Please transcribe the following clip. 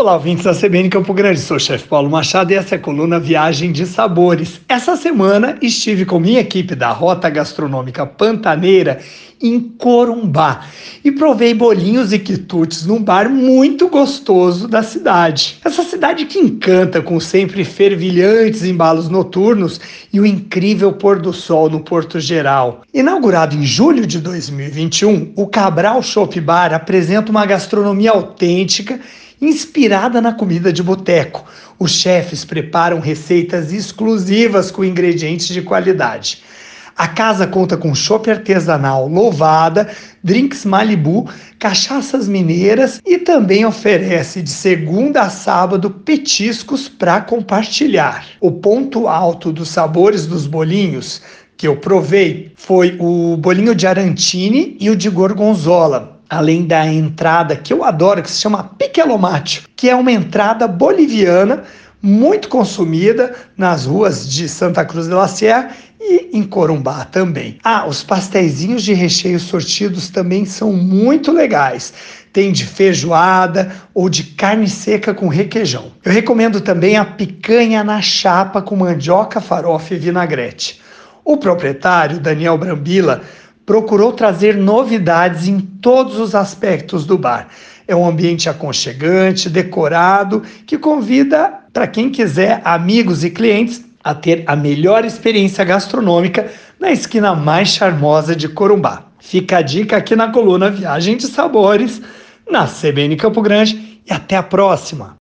Olá, ouvintes da CBN Campo Grande. Sou o chefe Paulo Machado e essa é a coluna Viagem de Sabores. Essa semana estive com minha equipe da Rota Gastronômica Pantaneira em Corumbá e provei bolinhos e quitutes num bar muito gostoso da cidade. Essa cidade que encanta com sempre fervilhantes embalos noturnos e o incrível pôr do sol no Porto Geral. Inaugurado em julho de 2021, o Cabral Shop Bar apresenta uma gastronomia autêntica inspirada na comida de boteco. Os chefes preparam receitas exclusivas com ingredientes de qualidade. A casa conta com chopp artesanal louvada, drinks Malibu, cachaças mineiras e também oferece de segunda a sábado petiscos para compartilhar. O ponto alto dos sabores dos bolinhos que eu provei foi o bolinho de arantini e o de gorgonzola além da entrada que eu adoro, que se chama piquelomatio, que é uma entrada boliviana muito consumida nas ruas de Santa Cruz de la Sierra e em Corumbá também. Ah, os pastéisinhos de recheio sortidos também são muito legais. Tem de feijoada ou de carne seca com requeijão. Eu recomendo também a picanha na chapa com mandioca, farofa e vinagrete. O proprietário, Daniel Brambila, procurou trazer novidades em todos os aspectos do bar. É um ambiente aconchegante, decorado, que convida para quem quiser, amigos e clientes, a ter a melhor experiência gastronômica na esquina mais charmosa de Corumbá. Fica a dica aqui na coluna Viagem de Sabores, na CBN Campo Grande, e até a próxima!